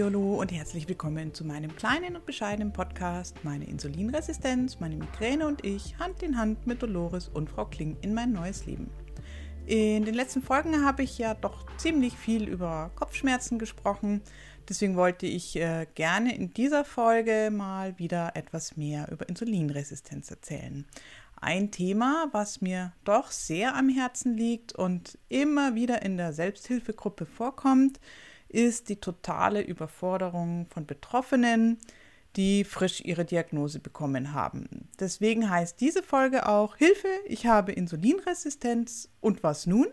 Hallihallo und herzlich willkommen zu meinem kleinen und bescheidenen Podcast Meine Insulinresistenz, meine Migräne und ich Hand in Hand mit Dolores und Frau Kling in mein neues Leben. In den letzten Folgen habe ich ja doch ziemlich viel über Kopfschmerzen gesprochen. Deswegen wollte ich äh, gerne in dieser Folge mal wieder etwas mehr über Insulinresistenz erzählen. Ein Thema, was mir doch sehr am Herzen liegt und immer wieder in der Selbsthilfegruppe vorkommt, ist die totale Überforderung von Betroffenen, die frisch ihre Diagnose bekommen haben. Deswegen heißt diese Folge auch Hilfe, ich habe Insulinresistenz und was nun?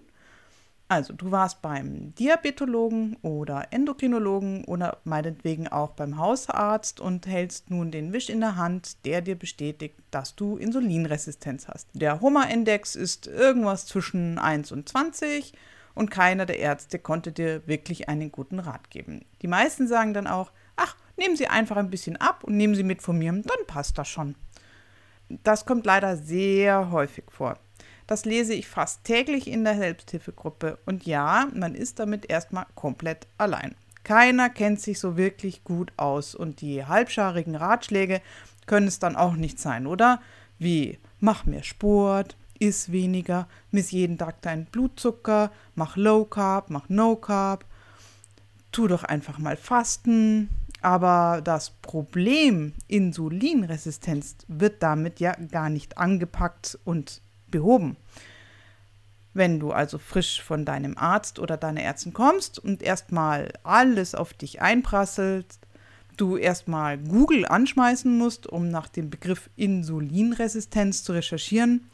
Also, du warst beim Diabetologen oder Endokrinologen oder meinetwegen auch beim Hausarzt und hältst nun den Wisch in der Hand, der dir bestätigt, dass du Insulinresistenz hast. Der HOMA-Index ist irgendwas zwischen 1 und 20 und keiner der Ärzte konnte dir wirklich einen guten Rat geben. Die meisten sagen dann auch, ach, nehmen Sie einfach ein bisschen ab und nehmen Sie mit von mir, dann passt das schon. Das kommt leider sehr häufig vor. Das lese ich fast täglich in der Selbsthilfegruppe. Und ja, man ist damit erstmal komplett allein. Keiner kennt sich so wirklich gut aus und die halbscharigen Ratschläge können es dann auch nicht sein, oder? Wie mach mehr Sport, iss weniger, miss jeden Tag deinen Blutzucker, mach Low Carb, mach No Carb, tu doch einfach mal Fasten. Aber das Problem Insulinresistenz wird damit ja gar nicht angepackt und behoben. Wenn du also frisch von deinem Arzt oder deiner Ärztin kommst und erstmal alles auf dich einprasselt, du erstmal Google anschmeißen musst, um nach dem Begriff Insulinresistenz zu recherchieren,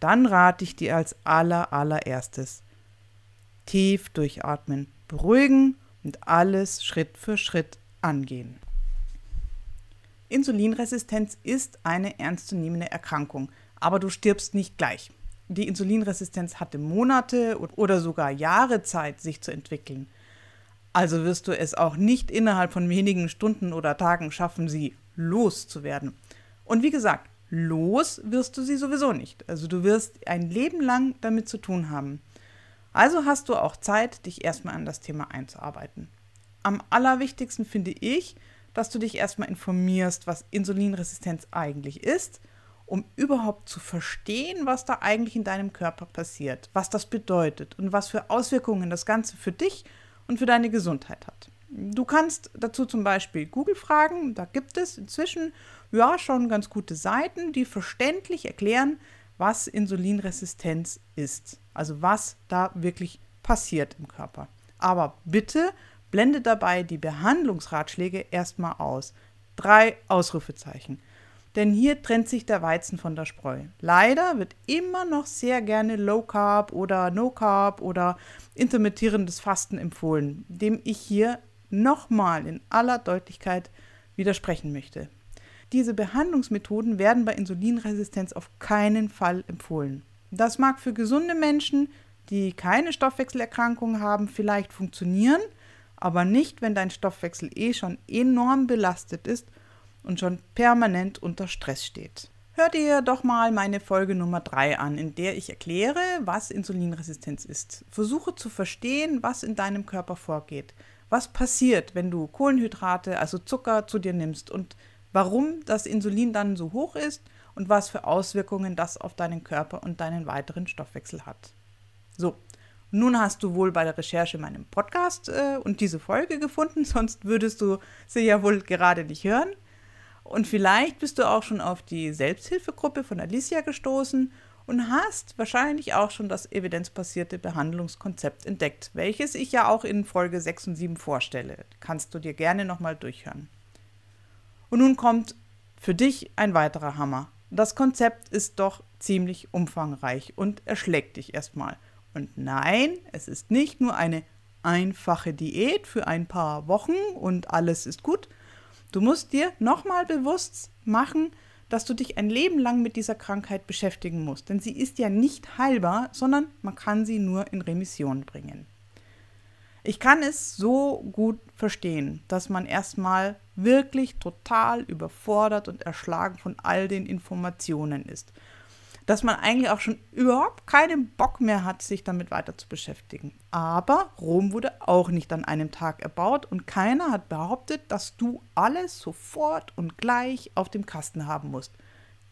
dann rate ich dir als aller allererstes tief durchatmen, beruhigen und alles Schritt für Schritt angehen. Insulinresistenz ist eine ernstzunehmende Erkrankung, aber du stirbst nicht gleich. Die Insulinresistenz hatte Monate oder sogar Jahre Zeit, sich zu entwickeln. Also wirst du es auch nicht innerhalb von wenigen Stunden oder Tagen schaffen, sie loszuwerden. Und wie gesagt, los wirst du sie sowieso nicht. Also du wirst ein Leben lang damit zu tun haben. Also hast du auch Zeit, dich erstmal an das Thema einzuarbeiten. Am allerwichtigsten finde ich, dass du dich erstmal informierst, was Insulinresistenz eigentlich ist um überhaupt zu verstehen, was da eigentlich in deinem Körper passiert, was das bedeutet und was für Auswirkungen das Ganze für dich und für deine Gesundheit hat. Du kannst dazu zum Beispiel Google fragen, da gibt es inzwischen ja schon ganz gute Seiten, die verständlich erklären, was Insulinresistenz ist, also was da wirklich passiert im Körper. Aber bitte blende dabei die Behandlungsratschläge erstmal aus. Drei Ausrufezeichen denn hier trennt sich der Weizen von der Spreu. Leider wird immer noch sehr gerne Low Carb oder No Carb oder intermittierendes Fasten empfohlen, dem ich hier nochmal in aller Deutlichkeit widersprechen möchte. Diese Behandlungsmethoden werden bei Insulinresistenz auf keinen Fall empfohlen. Das mag für gesunde Menschen, die keine Stoffwechselerkrankungen haben, vielleicht funktionieren, aber nicht, wenn dein Stoffwechsel eh schon enorm belastet ist und schon permanent unter Stress steht. Hör dir doch mal meine Folge Nummer 3 an, in der ich erkläre, was Insulinresistenz ist. Versuche zu verstehen, was in deinem Körper vorgeht. Was passiert, wenn du Kohlenhydrate, also Zucker, zu dir nimmst und warum das Insulin dann so hoch ist und was für Auswirkungen das auf deinen Körper und deinen weiteren Stoffwechsel hat. So, nun hast du wohl bei der Recherche meinen Podcast äh, und diese Folge gefunden, sonst würdest du sie ja wohl gerade nicht hören. Und vielleicht bist du auch schon auf die Selbsthilfegruppe von Alicia gestoßen und hast wahrscheinlich auch schon das evidenzbasierte Behandlungskonzept entdeckt, welches ich ja auch in Folge 6 und 7 vorstelle. Kannst du dir gerne nochmal durchhören. Und nun kommt für dich ein weiterer Hammer. Das Konzept ist doch ziemlich umfangreich und erschlägt dich erstmal. Und nein, es ist nicht nur eine einfache Diät für ein paar Wochen und alles ist gut, Du musst dir nochmal bewusst machen, dass du dich ein Leben lang mit dieser Krankheit beschäftigen musst. Denn sie ist ja nicht heilbar, sondern man kann sie nur in Remission bringen. Ich kann es so gut verstehen, dass man erstmal wirklich total überfordert und erschlagen von all den Informationen ist. Dass man eigentlich auch schon überhaupt keinen Bock mehr hat, sich damit weiter zu beschäftigen. Aber Rom wurde auch nicht an einem Tag erbaut und keiner hat behauptet, dass du alles sofort und gleich auf dem Kasten haben musst.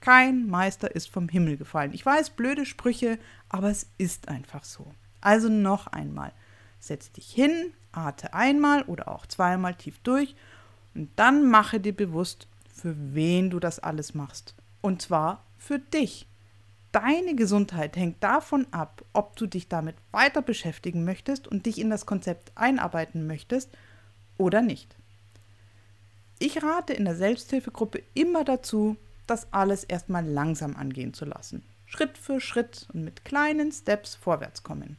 Kein Meister ist vom Himmel gefallen. Ich weiß, blöde Sprüche, aber es ist einfach so. Also noch einmal. Setz dich hin, ate einmal oder auch zweimal tief durch und dann mache dir bewusst, für wen du das alles machst. Und zwar für dich. Deine Gesundheit hängt davon ab, ob du dich damit weiter beschäftigen möchtest und dich in das Konzept einarbeiten möchtest oder nicht. Ich rate in der Selbsthilfegruppe immer dazu, das alles erstmal langsam angehen zu lassen. Schritt für Schritt und mit kleinen Steps vorwärts kommen.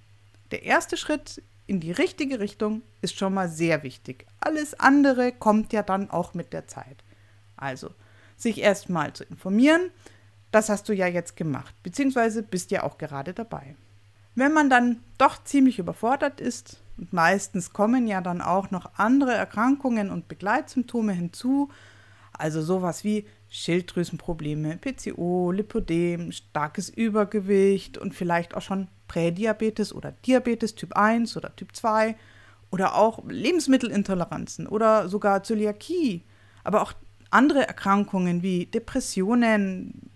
Der erste Schritt in die richtige Richtung ist schon mal sehr wichtig. Alles andere kommt ja dann auch mit der Zeit. Also, sich erstmal zu informieren, das hast du ja jetzt gemacht, beziehungsweise bist ja auch gerade dabei. Wenn man dann doch ziemlich überfordert ist, und meistens kommen ja dann auch noch andere Erkrankungen und Begleitsymptome hinzu, also sowas wie Schilddrüsenprobleme, PCO, Lipodem, starkes Übergewicht und vielleicht auch schon Prädiabetes oder Diabetes Typ 1 oder Typ 2 oder auch Lebensmittelintoleranzen oder sogar Zöliakie, aber auch andere Erkrankungen wie Depressionen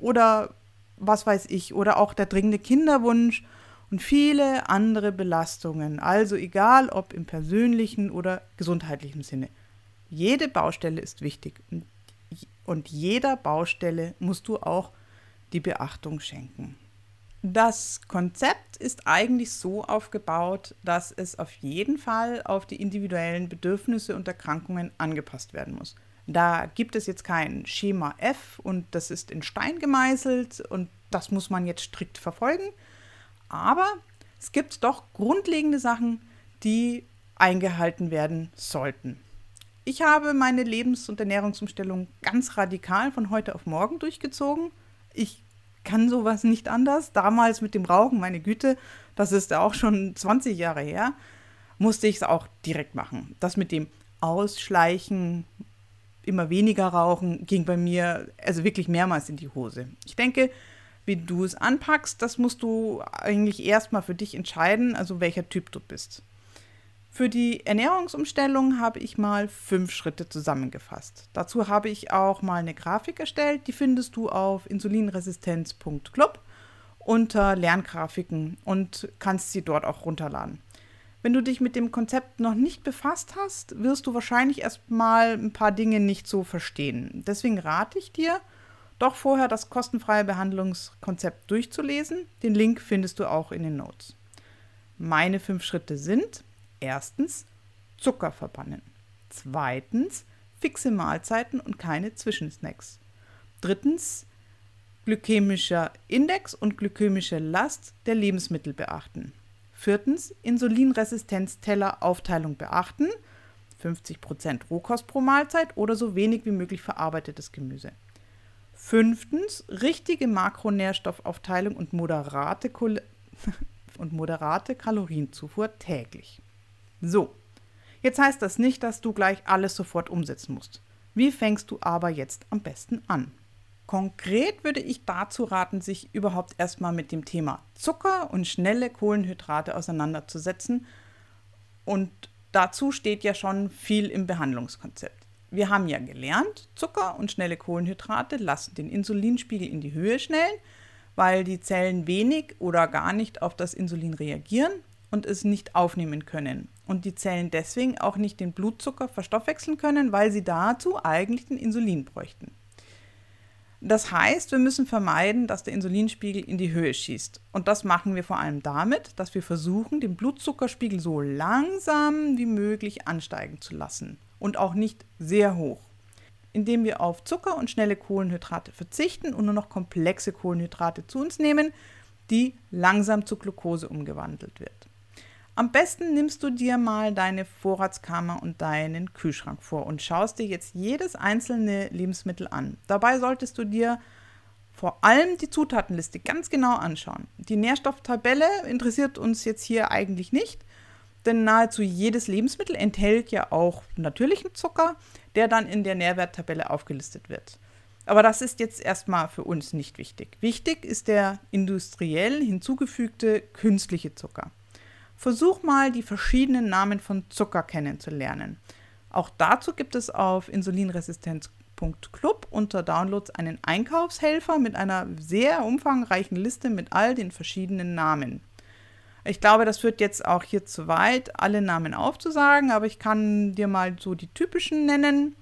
oder was weiß ich oder auch der dringende Kinderwunsch und viele andere Belastungen, also egal ob im persönlichen oder gesundheitlichen Sinne. Jede Baustelle ist wichtig und jeder Baustelle musst du auch die Beachtung schenken. Das Konzept ist eigentlich so aufgebaut, dass es auf jeden Fall auf die individuellen Bedürfnisse und Erkrankungen angepasst werden muss. Da gibt es jetzt kein Schema F und das ist in Stein gemeißelt und das muss man jetzt strikt verfolgen. Aber es gibt doch grundlegende Sachen, die eingehalten werden sollten. Ich habe meine Lebens- und Ernährungsumstellung ganz radikal von heute auf morgen durchgezogen. Ich kann sowas nicht anders. Damals mit dem Rauchen, meine Güte, das ist auch schon 20 Jahre her, musste ich es auch direkt machen. Das mit dem Ausschleichen, immer weniger rauchen, ging bei mir also wirklich mehrmals in die Hose. Ich denke, wie du es anpackst, das musst du eigentlich erstmal für dich entscheiden, also welcher Typ du bist. Für die Ernährungsumstellung habe ich mal fünf Schritte zusammengefasst. Dazu habe ich auch mal eine Grafik erstellt, die findest du auf insulinresistenz.club unter Lerngrafiken und kannst sie dort auch runterladen. Wenn du dich mit dem Konzept noch nicht befasst hast, wirst du wahrscheinlich erstmal ein paar Dinge nicht so verstehen. Deswegen rate ich dir, doch vorher das kostenfreie Behandlungskonzept durchzulesen. Den Link findest du auch in den Notes. Meine fünf Schritte sind Erstens Zucker verbannen. Zweitens fixe Mahlzeiten und keine Zwischensnacks. Drittens glykämischer Index und glykämische Last der Lebensmittel beachten. Viertens Insulinresistenz-Teller Aufteilung beachten. 50% Rohkost pro Mahlzeit oder so wenig wie möglich verarbeitetes Gemüse. Fünftens richtige Makronährstoffaufteilung und moderate, und moderate Kalorienzufuhr täglich. So, jetzt heißt das nicht, dass du gleich alles sofort umsetzen musst. Wie fängst du aber jetzt am besten an? Konkret würde ich dazu raten, sich überhaupt erstmal mit dem Thema Zucker und schnelle Kohlenhydrate auseinanderzusetzen. Und dazu steht ja schon viel im Behandlungskonzept. Wir haben ja gelernt, Zucker und schnelle Kohlenhydrate lassen den Insulinspiegel in die Höhe schnellen, weil die Zellen wenig oder gar nicht auf das Insulin reagieren und es nicht aufnehmen können und die Zellen deswegen auch nicht den Blutzucker verstoffwechseln können, weil sie dazu eigentlich den Insulin bräuchten. Das heißt, wir müssen vermeiden, dass der Insulinspiegel in die Höhe schießt. Und das machen wir vor allem damit, dass wir versuchen, den Blutzuckerspiegel so langsam wie möglich ansteigen zu lassen und auch nicht sehr hoch. Indem wir auf Zucker und schnelle Kohlenhydrate verzichten und nur noch komplexe Kohlenhydrate zu uns nehmen, die langsam zu Glucose umgewandelt wird. Am besten nimmst du dir mal deine Vorratskammer und deinen Kühlschrank vor und schaust dir jetzt jedes einzelne Lebensmittel an. Dabei solltest du dir vor allem die Zutatenliste ganz genau anschauen. Die Nährstofftabelle interessiert uns jetzt hier eigentlich nicht, denn nahezu jedes Lebensmittel enthält ja auch natürlichen Zucker, der dann in der Nährwerttabelle aufgelistet wird. Aber das ist jetzt erstmal für uns nicht wichtig. Wichtig ist der industriell hinzugefügte künstliche Zucker. Versuch mal die verschiedenen Namen von Zucker kennenzulernen. Auch dazu gibt es auf insulinresistenz.club unter Downloads einen Einkaufshelfer mit einer sehr umfangreichen Liste mit all den verschiedenen Namen. Ich glaube, das führt jetzt auch hier zu weit, alle Namen aufzusagen, aber ich kann dir mal so die typischen nennen.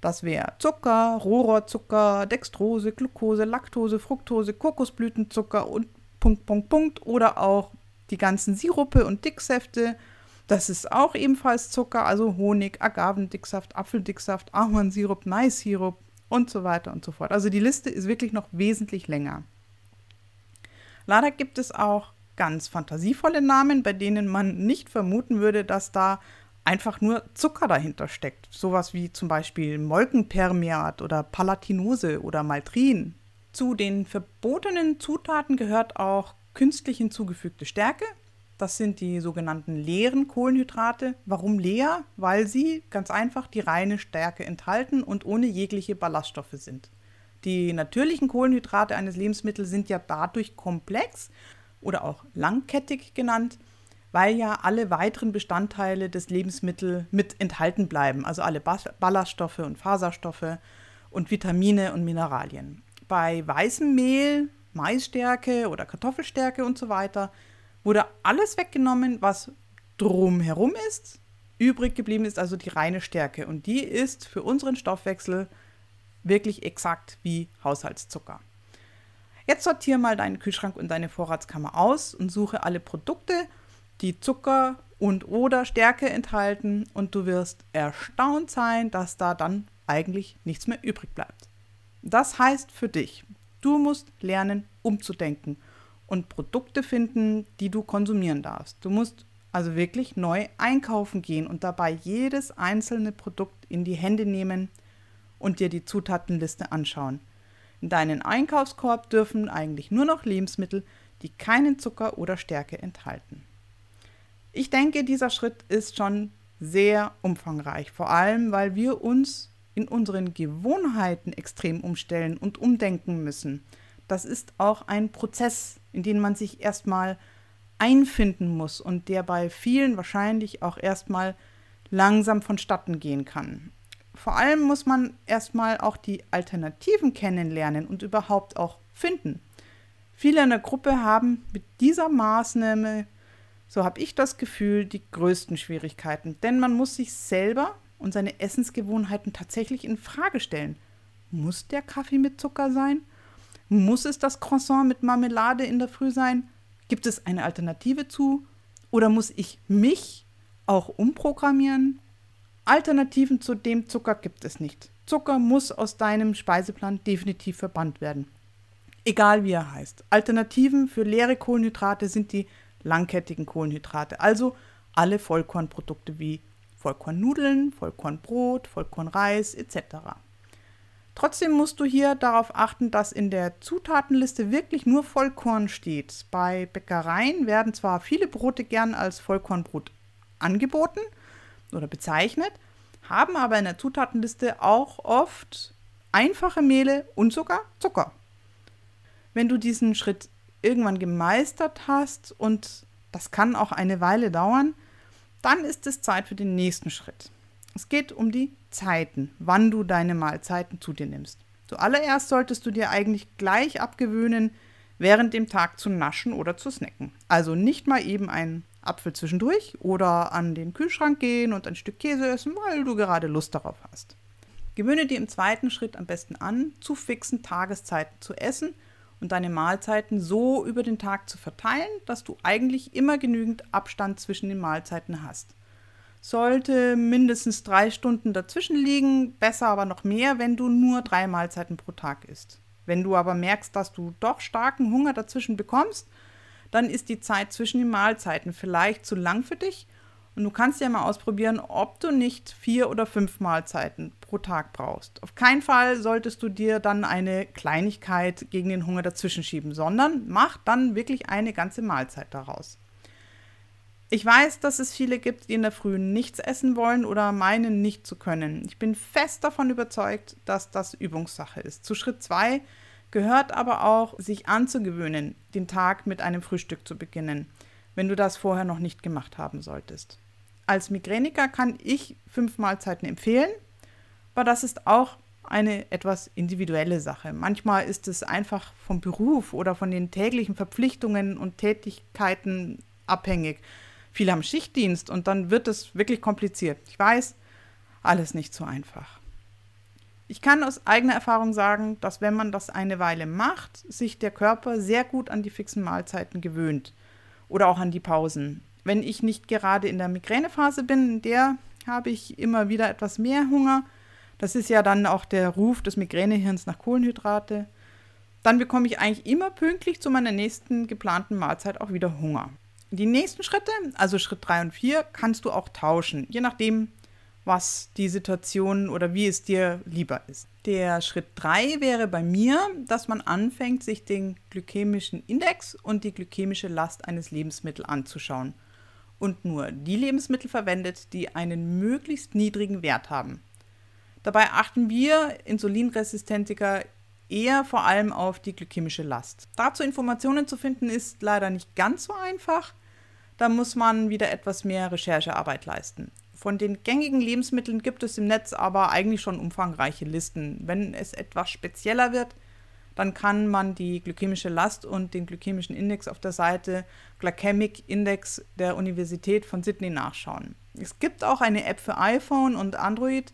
Das wäre Zucker, Rohrzucker, Dextrose, Glucose, Laktose, Fructose, Kokosblütenzucker und Punkt, Punkt, Punkt. Oder auch die ganzen Sirupe und Dicksäfte. Das ist auch ebenfalls Zucker, also Honig, Agavendicksaft, Apfeldicksaft, Ahornsirup, Maissirup und so weiter und so fort. Also die Liste ist wirklich noch wesentlich länger. Leider gibt es auch ganz fantasievolle Namen, bei denen man nicht vermuten würde, dass da einfach nur Zucker dahinter steckt. Sowas wie zum Beispiel Molkenpermeat oder Palatinose oder Maltrin. Zu den verbotenen Zutaten gehört auch künstlich hinzugefügte Stärke. Das sind die sogenannten leeren Kohlenhydrate. Warum leer? Weil sie ganz einfach die reine Stärke enthalten und ohne jegliche Ballaststoffe sind. Die natürlichen Kohlenhydrate eines Lebensmittels sind ja dadurch komplex oder auch langkettig genannt, weil ja alle weiteren Bestandteile des Lebensmittels mit enthalten bleiben, also alle Ballaststoffe und Faserstoffe und Vitamine und Mineralien. Bei weißem Mehl, Maisstärke oder Kartoffelstärke und so weiter wurde alles weggenommen, was drumherum ist. Übrig geblieben ist also die reine Stärke und die ist für unseren Stoffwechsel wirklich exakt wie Haushaltszucker. Jetzt sortiere mal deinen Kühlschrank und deine Vorratskammer aus und suche alle Produkte, die Zucker und oder Stärke enthalten und du wirst erstaunt sein, dass da dann eigentlich nichts mehr übrig bleibt. Das heißt für dich, du musst lernen, umzudenken und Produkte finden, die du konsumieren darfst. Du musst also wirklich neu einkaufen gehen und dabei jedes einzelne Produkt in die Hände nehmen und dir die Zutatenliste anschauen. In deinen Einkaufskorb dürfen eigentlich nur noch Lebensmittel, die keinen Zucker oder Stärke enthalten. Ich denke, dieser Schritt ist schon sehr umfangreich, vor allem weil wir uns in unseren Gewohnheiten extrem umstellen und umdenken müssen. Das ist auch ein Prozess, in den man sich erstmal einfinden muss und der bei vielen wahrscheinlich auch erstmal langsam vonstatten gehen kann. Vor allem muss man erstmal auch die Alternativen kennenlernen und überhaupt auch finden. Viele in der Gruppe haben mit dieser Maßnahme so habe ich das Gefühl, die größten Schwierigkeiten. Denn man muss sich selber und seine Essensgewohnheiten tatsächlich in Frage stellen. Muss der Kaffee mit Zucker sein? Muss es das Croissant mit Marmelade in der Früh sein? Gibt es eine Alternative zu? Oder muss ich mich auch umprogrammieren? Alternativen zu dem Zucker gibt es nicht. Zucker muss aus deinem Speiseplan definitiv verbannt werden. Egal wie er heißt. Alternativen für leere Kohlenhydrate sind die langkettigen Kohlenhydrate, also alle Vollkornprodukte wie Vollkornnudeln, Vollkornbrot, Vollkornreis etc. Trotzdem musst du hier darauf achten, dass in der Zutatenliste wirklich nur Vollkorn steht. Bei Bäckereien werden zwar viele Brote gern als Vollkornbrot angeboten oder bezeichnet, haben aber in der Zutatenliste auch oft einfache Mehle und sogar Zucker. Wenn du diesen Schritt irgendwann gemeistert hast und das kann auch eine Weile dauern, dann ist es Zeit für den nächsten Schritt. Es geht um die Zeiten, wann du deine Mahlzeiten zu dir nimmst. Zuallererst solltest du dir eigentlich gleich abgewöhnen, während dem Tag zu naschen oder zu snacken. Also nicht mal eben einen Apfel zwischendurch oder an den Kühlschrank gehen und ein Stück Käse essen, weil du gerade Lust darauf hast. Gewöhne dir im zweiten Schritt am besten an, zu fixen Tageszeiten zu essen und deine Mahlzeiten so über den Tag zu verteilen, dass du eigentlich immer genügend Abstand zwischen den Mahlzeiten hast. Sollte mindestens drei Stunden dazwischen liegen, besser aber noch mehr, wenn du nur drei Mahlzeiten pro Tag isst. Wenn du aber merkst, dass du doch starken Hunger dazwischen bekommst, dann ist die Zeit zwischen den Mahlzeiten vielleicht zu lang für dich und du kannst ja mal ausprobieren, ob du nicht vier oder fünf Mahlzeiten pro Tag brauchst. Auf keinen Fall solltest du dir dann eine Kleinigkeit gegen den Hunger dazwischen schieben, sondern mach dann wirklich eine ganze Mahlzeit daraus. Ich weiß, dass es viele gibt, die in der Früh nichts essen wollen oder meinen, nicht zu können. Ich bin fest davon überzeugt, dass das Übungssache ist. Zu Schritt 2 gehört aber auch, sich anzugewöhnen, den Tag mit einem Frühstück zu beginnen, wenn du das vorher noch nicht gemacht haben solltest. Als Migräniker kann ich fünf Mahlzeiten empfehlen, aber das ist auch eine etwas individuelle Sache. Manchmal ist es einfach vom Beruf oder von den täglichen Verpflichtungen und Tätigkeiten abhängig. Viele haben Schichtdienst und dann wird es wirklich kompliziert. Ich weiß, alles nicht so einfach. Ich kann aus eigener Erfahrung sagen, dass wenn man das eine Weile macht, sich der Körper sehr gut an die fixen Mahlzeiten gewöhnt oder auch an die Pausen. Wenn ich nicht gerade in der Migränephase bin, in der habe ich immer wieder etwas mehr Hunger. Das ist ja dann auch der Ruf des Migränehirns nach Kohlenhydrate. Dann bekomme ich eigentlich immer pünktlich zu meiner nächsten geplanten Mahlzeit auch wieder Hunger. Die nächsten Schritte, also Schritt 3 und 4, kannst du auch tauschen, je nachdem, was die Situation oder wie es dir lieber ist. Der Schritt 3 wäre bei mir, dass man anfängt, sich den glykämischen Index und die glykämische Last eines Lebensmittels anzuschauen und nur die Lebensmittel verwendet, die einen möglichst niedrigen Wert haben. Dabei achten wir Insulinresistentiker eher vor allem auf die glykämische Last. Dazu Informationen zu finden ist leider nicht ganz so einfach. Da muss man wieder etwas mehr Recherchearbeit leisten. Von den gängigen Lebensmitteln gibt es im Netz aber eigentlich schon umfangreiche Listen. Wenn es etwas spezieller wird, dann kann man die glykämische Last und den glykämischen Index auf der Seite Glycemic Index der Universität von Sydney nachschauen. Es gibt auch eine App für iPhone und Android,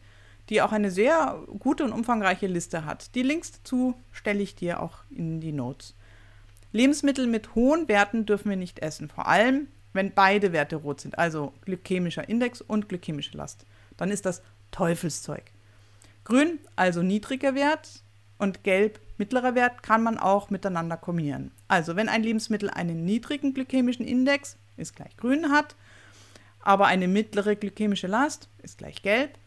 die auch eine sehr gute und umfangreiche Liste hat. Die Links dazu stelle ich dir auch in die Notes. Lebensmittel mit hohen Werten dürfen wir nicht essen, vor allem wenn beide Werte rot sind, also glykämischer Index und glykämische Last, dann ist das Teufelszeug. Grün, also niedriger Wert und gelb, mittlerer Wert, kann man auch miteinander kombinieren. Also wenn ein Lebensmittel einen niedrigen glykämischen Index, ist gleich grün hat, aber eine mittlere glykämische Last, ist gleich gelb,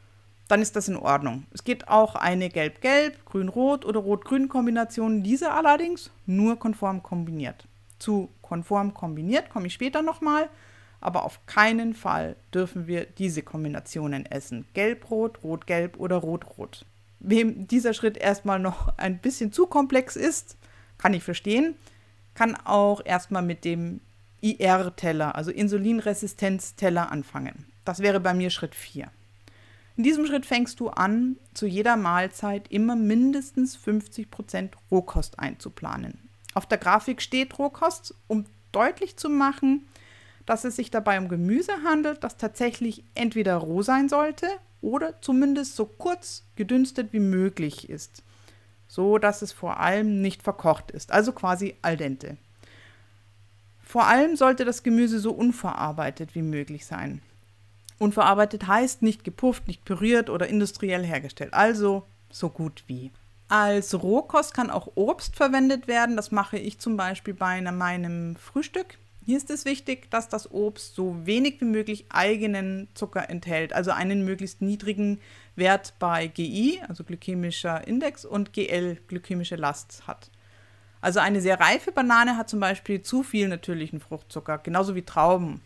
dann ist das in Ordnung. Es geht auch eine Gelb-Gelb, Grün-Rot oder Rot-Grün-Kombination, diese allerdings nur konform kombiniert. Zu konform kombiniert, komme ich später nochmal. Aber auf keinen Fall dürfen wir diese Kombinationen essen. Gelb-Rot, Rot-Gelb oder Rot-Rot. Wem dieser Schritt erstmal noch ein bisschen zu komplex ist, kann ich verstehen, kann auch erstmal mit dem IR-Teller, also Insulinresistenz-Teller anfangen. Das wäre bei mir Schritt 4. In diesem Schritt fängst du an, zu jeder Mahlzeit immer mindestens 50% Rohkost einzuplanen. Auf der Grafik steht Rohkost, um deutlich zu machen, dass es sich dabei um Gemüse handelt, das tatsächlich entweder roh sein sollte oder zumindest so kurz gedünstet wie möglich ist, so dass es vor allem nicht verkocht ist, also quasi al dente. Vor allem sollte das Gemüse so unverarbeitet wie möglich sein. Unverarbeitet heißt nicht gepufft, nicht püriert oder industriell hergestellt, also so gut wie. Als Rohkost kann auch Obst verwendet werden. Das mache ich zum Beispiel bei meinem Frühstück. Hier ist es wichtig, dass das Obst so wenig wie möglich eigenen Zucker enthält, also einen möglichst niedrigen Wert bei GI, also glykämischer Index, und GL, glykämische Last hat. Also eine sehr reife Banane hat zum Beispiel zu viel natürlichen Fruchtzucker, genauso wie Trauben.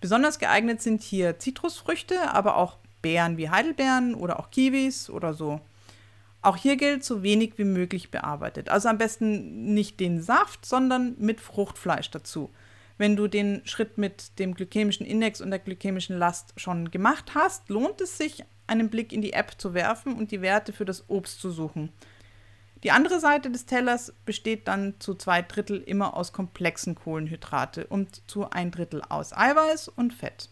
Besonders geeignet sind hier Zitrusfrüchte, aber auch Beeren wie Heidelbeeren oder auch Kiwis oder so. Auch hier gilt, so wenig wie möglich bearbeitet. Also am besten nicht den Saft, sondern mit Fruchtfleisch dazu. Wenn du den Schritt mit dem glykämischen Index und der glykämischen Last schon gemacht hast, lohnt es sich, einen Blick in die App zu werfen und die Werte für das Obst zu suchen. Die andere Seite des Tellers besteht dann zu zwei Drittel immer aus komplexen Kohlenhydrate und zu ein Drittel aus Eiweiß und Fett.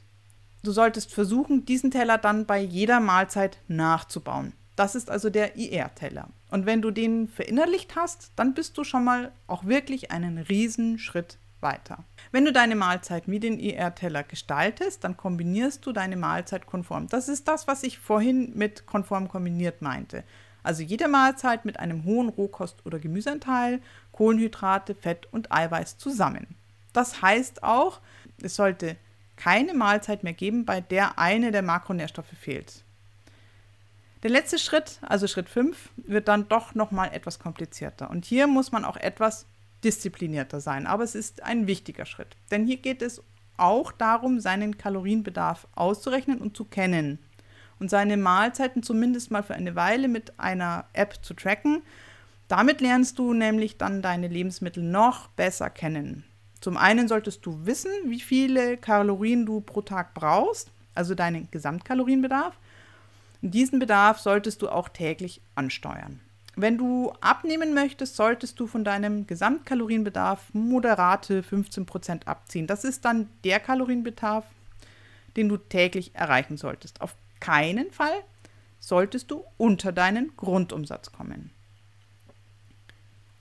Du solltest versuchen, diesen Teller dann bei jeder Mahlzeit nachzubauen. Das ist also der IR-Teller. Und wenn du den verinnerlicht hast, dann bist du schon mal auch wirklich einen riesen Schritt weiter. Wenn du deine Mahlzeit wie den IR-Teller gestaltest, dann kombinierst du deine Mahlzeit konform. Das ist das, was ich vorhin mit konform kombiniert meinte. Also jede Mahlzeit mit einem hohen Rohkost- oder Gemüseanteil, Kohlenhydrate, Fett und Eiweiß zusammen. Das heißt auch, es sollte keine Mahlzeit mehr geben, bei der eine der Makronährstoffe fehlt. Der letzte Schritt, also Schritt 5, wird dann doch nochmal etwas komplizierter. Und hier muss man auch etwas disziplinierter sein. Aber es ist ein wichtiger Schritt. Denn hier geht es auch darum, seinen Kalorienbedarf auszurechnen und zu kennen und seine Mahlzeiten zumindest mal für eine Weile mit einer App zu tracken. Damit lernst du nämlich dann deine Lebensmittel noch besser kennen. Zum einen solltest du wissen, wie viele Kalorien du pro Tag brauchst, also deinen Gesamtkalorienbedarf. Diesen Bedarf solltest du auch täglich ansteuern. Wenn du abnehmen möchtest, solltest du von deinem Gesamtkalorienbedarf moderate 15% abziehen. Das ist dann der Kalorienbedarf, den du täglich erreichen solltest. Auf keinen Fall solltest du unter deinen Grundumsatz kommen.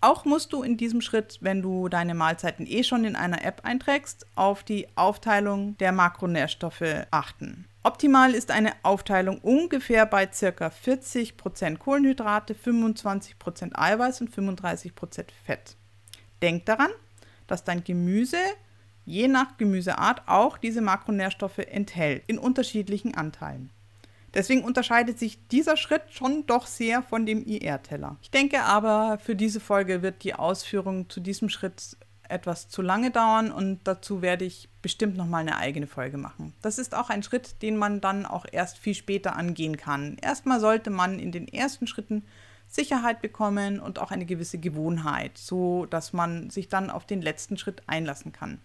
Auch musst du in diesem Schritt, wenn du deine Mahlzeiten eh schon in einer App einträgst, auf die Aufteilung der Makronährstoffe achten. Optimal ist eine Aufteilung ungefähr bei ca. 40% Kohlenhydrate, 25% Eiweiß und 35% Fett. Denk daran, dass dein Gemüse je nach Gemüseart auch diese Makronährstoffe enthält, in unterschiedlichen Anteilen. Deswegen unterscheidet sich dieser Schritt schon doch sehr von dem IR-Teller. Ich denke aber, für diese Folge wird die Ausführung zu diesem Schritt etwas zu lange dauern und dazu werde ich bestimmt noch mal eine eigene Folge machen. Das ist auch ein Schritt, den man dann auch erst viel später angehen kann. Erstmal sollte man in den ersten Schritten Sicherheit bekommen und auch eine gewisse Gewohnheit, so dass man sich dann auf den letzten Schritt einlassen kann.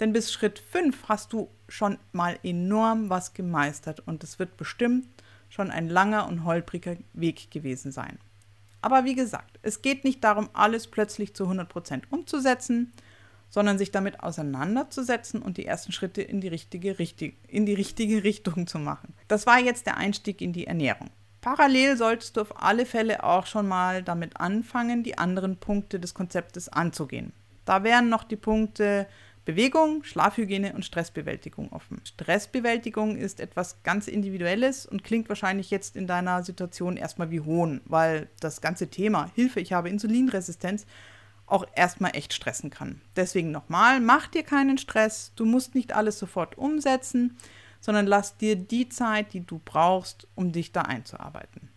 Denn bis Schritt 5 hast du schon mal enorm was gemeistert und es wird bestimmt schon ein langer und holpriger Weg gewesen sein. Aber wie gesagt, es geht nicht darum, alles plötzlich zu 100% umzusetzen, sondern sich damit auseinanderzusetzen und die ersten Schritte in die, richtige, richtig, in die richtige Richtung zu machen. Das war jetzt der Einstieg in die Ernährung. Parallel solltest du auf alle Fälle auch schon mal damit anfangen, die anderen Punkte des Konzeptes anzugehen. Da wären noch die Punkte Bewegung, Schlafhygiene und Stressbewältigung offen. Stressbewältigung ist etwas ganz Individuelles und klingt wahrscheinlich jetzt in deiner Situation erstmal wie Hohn, weil das ganze Thema Hilfe, ich habe Insulinresistenz auch erstmal echt stressen kann. Deswegen nochmal, mach dir keinen Stress, du musst nicht alles sofort umsetzen, sondern lass dir die Zeit, die du brauchst, um dich da einzuarbeiten.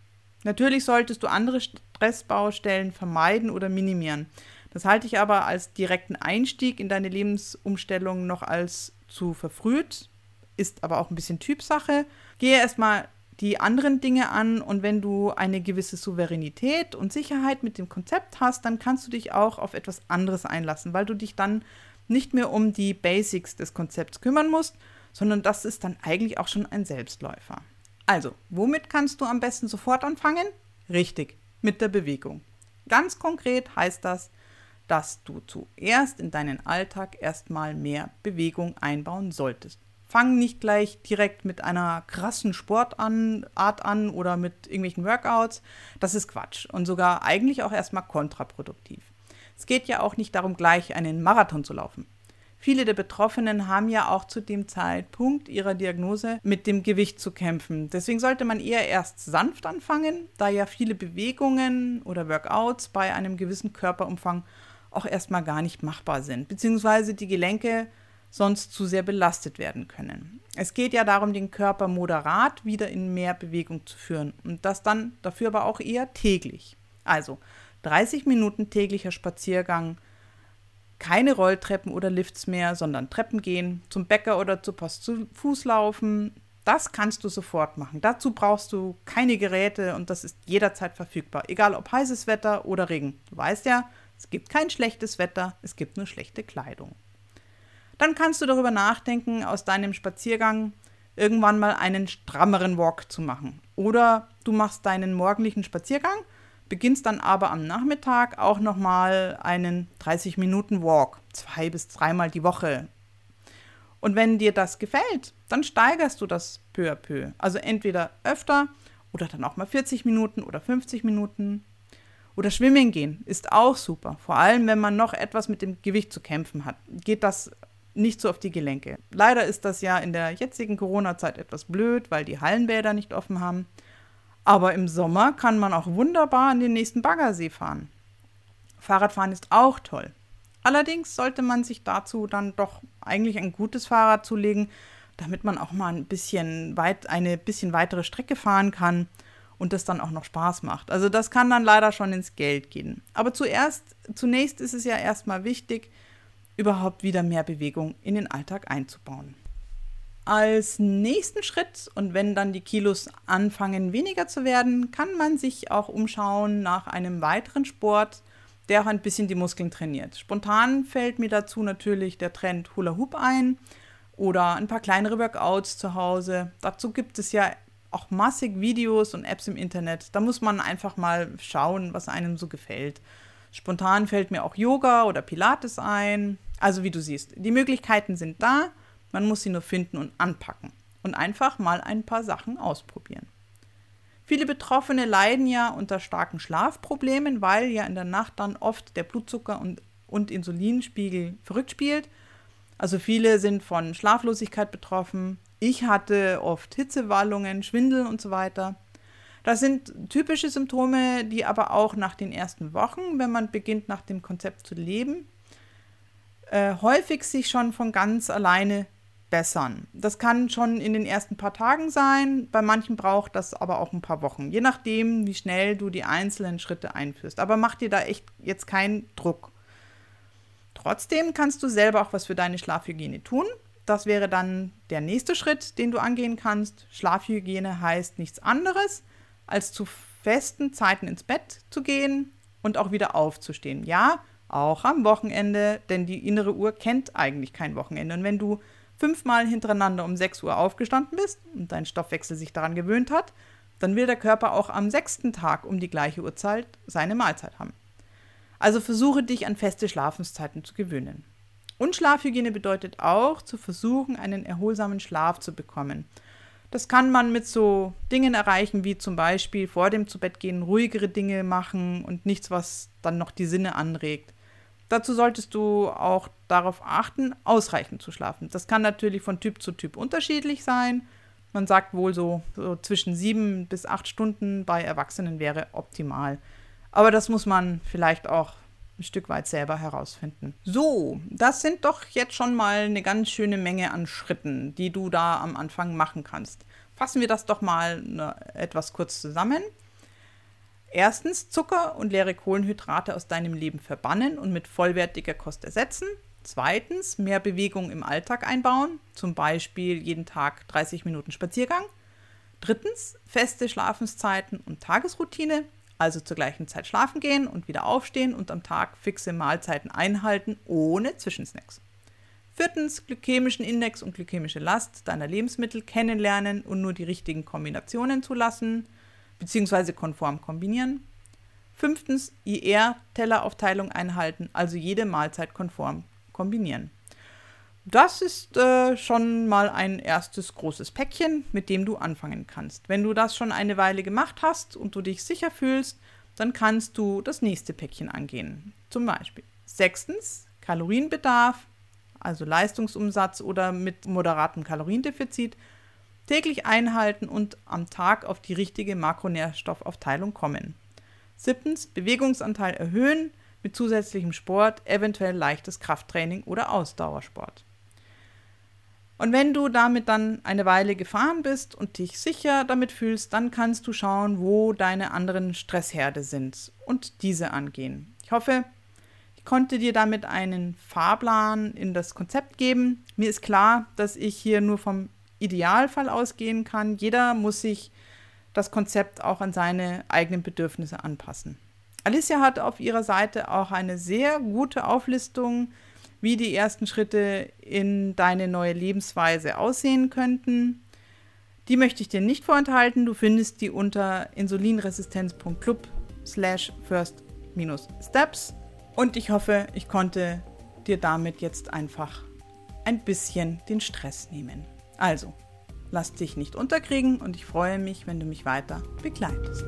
Natürlich solltest du andere Stressbaustellen vermeiden oder minimieren. Das halte ich aber als direkten Einstieg in deine Lebensumstellung noch als zu verfrüht, ist aber auch ein bisschen Typsache. Gehe erstmal die anderen Dinge an und wenn du eine gewisse Souveränität und Sicherheit mit dem Konzept hast, dann kannst du dich auch auf etwas anderes einlassen, weil du dich dann nicht mehr um die Basics des Konzepts kümmern musst, sondern das ist dann eigentlich auch schon ein Selbstläufer. Also, womit kannst du am besten sofort anfangen? Richtig, mit der Bewegung. Ganz konkret heißt das, dass du zuerst in deinen Alltag erstmal mehr Bewegung einbauen solltest. Fang nicht gleich direkt mit einer krassen Sportart an oder mit irgendwelchen Workouts. Das ist Quatsch und sogar eigentlich auch erstmal kontraproduktiv. Es geht ja auch nicht darum, gleich einen Marathon zu laufen. Viele der Betroffenen haben ja auch zu dem Zeitpunkt ihrer Diagnose mit dem Gewicht zu kämpfen. Deswegen sollte man eher erst sanft anfangen, da ja viele Bewegungen oder Workouts bei einem gewissen Körperumfang auch erstmal gar nicht machbar sind, beziehungsweise die Gelenke sonst zu sehr belastet werden können. Es geht ja darum, den Körper moderat wieder in mehr Bewegung zu führen und das dann dafür aber auch eher täglich. Also 30 Minuten täglicher Spaziergang, keine Rolltreppen oder Lifts mehr, sondern Treppen gehen, zum Bäcker oder zur Post zu Fuß laufen. Das kannst du sofort machen. Dazu brauchst du keine Geräte und das ist jederzeit verfügbar, egal ob heißes Wetter oder Regen. Du weißt ja, es gibt kein schlechtes Wetter, es gibt nur schlechte Kleidung. Dann kannst du darüber nachdenken, aus deinem Spaziergang irgendwann mal einen strammeren Walk zu machen. Oder du machst deinen morgendlichen Spaziergang, beginnst dann aber am Nachmittag auch nochmal einen 30 Minuten Walk, zwei bis dreimal die Woche. Und wenn dir das gefällt, dann steigerst du das peu à peu. Also entweder öfter oder dann auch mal 40 Minuten oder 50 Minuten oder schwimmen gehen ist auch super. Vor allem, wenn man noch etwas mit dem Gewicht zu kämpfen hat, geht das nicht so auf die Gelenke. Leider ist das ja in der jetzigen Corona-Zeit etwas blöd, weil die Hallenbäder nicht offen haben. Aber im Sommer kann man auch wunderbar an den nächsten Baggersee fahren. Fahrradfahren ist auch toll. Allerdings sollte man sich dazu dann doch eigentlich ein gutes Fahrrad zulegen, damit man auch mal ein bisschen weit, eine bisschen weitere Strecke fahren kann und das dann auch noch Spaß macht. Also das kann dann leider schon ins Geld gehen. Aber zuerst, zunächst ist es ja erstmal wichtig, überhaupt wieder mehr Bewegung in den Alltag einzubauen. Als nächsten Schritt und wenn dann die Kilos anfangen weniger zu werden, kann man sich auch umschauen nach einem weiteren Sport, der auch ein bisschen die Muskeln trainiert. Spontan fällt mir dazu natürlich der Trend Hula Hoop ein oder ein paar kleinere Workouts zu Hause. Dazu gibt es ja auch massig Videos und Apps im Internet. Da muss man einfach mal schauen, was einem so gefällt. Spontan fällt mir auch Yoga oder Pilates ein. Also wie du siehst, die Möglichkeiten sind da, man muss sie nur finden und anpacken und einfach mal ein paar Sachen ausprobieren. Viele Betroffene leiden ja unter starken Schlafproblemen, weil ja in der Nacht dann oft der Blutzucker und, und Insulinspiegel verrückt spielt. Also viele sind von Schlaflosigkeit betroffen. Ich hatte oft Hitzewallungen, Schwindel und so weiter. Das sind typische Symptome, die aber auch nach den ersten Wochen, wenn man beginnt nach dem Konzept zu leben, äh, häufig sich schon von ganz alleine bessern. Das kann schon in den ersten paar Tagen sein, bei manchen braucht das aber auch ein paar Wochen, je nachdem, wie schnell du die einzelnen Schritte einführst. Aber mach dir da echt jetzt keinen Druck. Trotzdem kannst du selber auch was für deine Schlafhygiene tun. Das wäre dann der nächste Schritt, den du angehen kannst. Schlafhygiene heißt nichts anderes, als zu festen Zeiten ins Bett zu gehen und auch wieder aufzustehen. Ja, auch am Wochenende, denn die innere Uhr kennt eigentlich kein Wochenende. Und wenn du fünfmal hintereinander um 6 Uhr aufgestanden bist und dein Stoffwechsel sich daran gewöhnt hat, dann will der Körper auch am sechsten Tag um die gleiche Uhrzeit seine Mahlzeit haben. Also versuche dich an feste Schlafenszeiten zu gewöhnen. Und Schlafhygiene bedeutet auch, zu versuchen, einen erholsamen Schlaf zu bekommen. Das kann man mit so Dingen erreichen, wie zum Beispiel vor dem Zubettgehen ruhigere Dinge machen und nichts, was dann noch die Sinne anregt. Dazu solltest du auch darauf achten, ausreichend zu schlafen. Das kann natürlich von Typ zu Typ unterschiedlich sein. Man sagt wohl so, so zwischen sieben bis acht Stunden bei Erwachsenen wäre optimal. Aber das muss man vielleicht auch ein Stück weit selber herausfinden. So, das sind doch jetzt schon mal eine ganz schöne Menge an Schritten, die du da am Anfang machen kannst. Fassen wir das doch mal ne, etwas kurz zusammen. Erstens, Zucker und leere Kohlenhydrate aus deinem Leben verbannen und mit vollwertiger Kost ersetzen. Zweitens, mehr Bewegung im Alltag einbauen, zum Beispiel jeden Tag 30 Minuten Spaziergang. Drittens, feste Schlafenszeiten und Tagesroutine also zur gleichen Zeit schlafen gehen und wieder aufstehen und am Tag fixe Mahlzeiten einhalten, ohne Zwischensnacks. Viertens, glykämischen Index und glykämische Last deiner Lebensmittel kennenlernen und nur die richtigen Kombinationen zulassen, bzw. konform kombinieren. Fünftens, IR-Telleraufteilung einhalten, also jede Mahlzeit konform kombinieren. Das ist äh, schon mal ein erstes großes Päckchen, mit dem du anfangen kannst. Wenn du das schon eine Weile gemacht hast und du dich sicher fühlst, dann kannst du das nächste Päckchen angehen. Zum Beispiel sechstens Kalorienbedarf, also Leistungsumsatz oder mit moderatem Kaloriendefizit, täglich einhalten und am Tag auf die richtige Makronährstoffaufteilung kommen. Siebtens Bewegungsanteil erhöhen mit zusätzlichem Sport, eventuell leichtes Krafttraining oder Ausdauersport. Und wenn du damit dann eine Weile gefahren bist und dich sicher damit fühlst, dann kannst du schauen, wo deine anderen Stressherde sind und diese angehen. Ich hoffe, ich konnte dir damit einen Fahrplan in das Konzept geben. Mir ist klar, dass ich hier nur vom Idealfall ausgehen kann. Jeder muss sich das Konzept auch an seine eigenen Bedürfnisse anpassen. Alicia hat auf ihrer Seite auch eine sehr gute Auflistung wie die ersten Schritte in deine neue Lebensweise aussehen könnten. Die möchte ich dir nicht vorenthalten. Du findest die unter insulinresistenz.club slash first-steps. Und ich hoffe, ich konnte dir damit jetzt einfach ein bisschen den Stress nehmen. Also, lass dich nicht unterkriegen und ich freue mich, wenn du mich weiter begleitest.